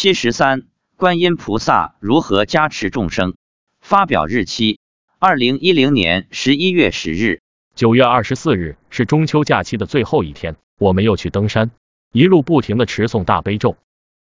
七十三，观音菩萨如何加持众生？发表日期：二零一零年十一月十日。九月二十四日是中秋假期的最后一天，我们又去登山，一路不停的持诵大悲咒。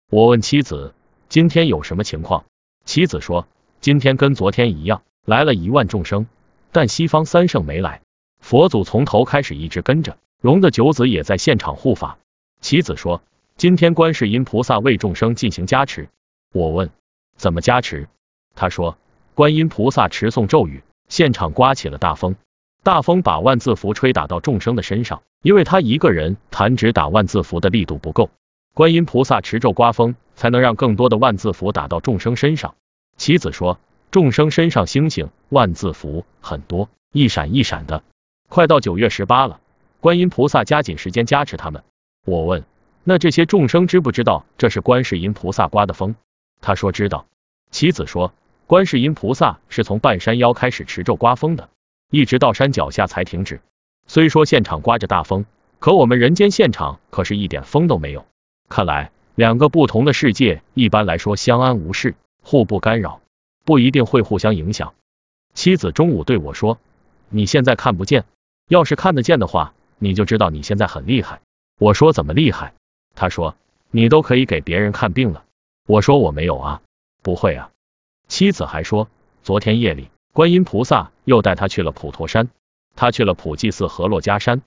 我问妻子，今天有什么情况？妻子说，今天跟昨天一样，来了一万众生，但西方三圣没来。佛祖从头开始一直跟着，龙的九子也在现场护法。妻子说，今天观世音菩萨为众生进行加持。我问，怎么加持？他说，观音菩萨持诵咒语，现场刮起了大风。大风把万字符吹打到众生的身上，因为他一个人弹指打万字符的力度不够，观音菩萨持咒刮风，才能让更多的万字符打到众生身上。妻子说，众生身上星星万字符很多，一闪一闪的。快到九月十八了，观音菩萨加紧时间加持他们。我问，那这些众生知不知道这是观世音菩萨刮的风？他说知道。妻子说，观世音菩萨是从半山腰开始持咒刮风的。一直到山脚下才停止。虽说现场刮着大风，可我们人间现场可是一点风都没有。看来两个不同的世界，一般来说相安无事，互不干扰，不一定会互相影响。妻子中午对我说：“你现在看不见，要是看得见的话，你就知道你现在很厉害。”我说：“怎么厉害？”他说：“你都可以给别人看病了。”我说：“我没有啊，不会啊。”妻子还说：“昨天夜里。”观音菩萨又带他去了普陀山，他去了普济寺和珞珈山，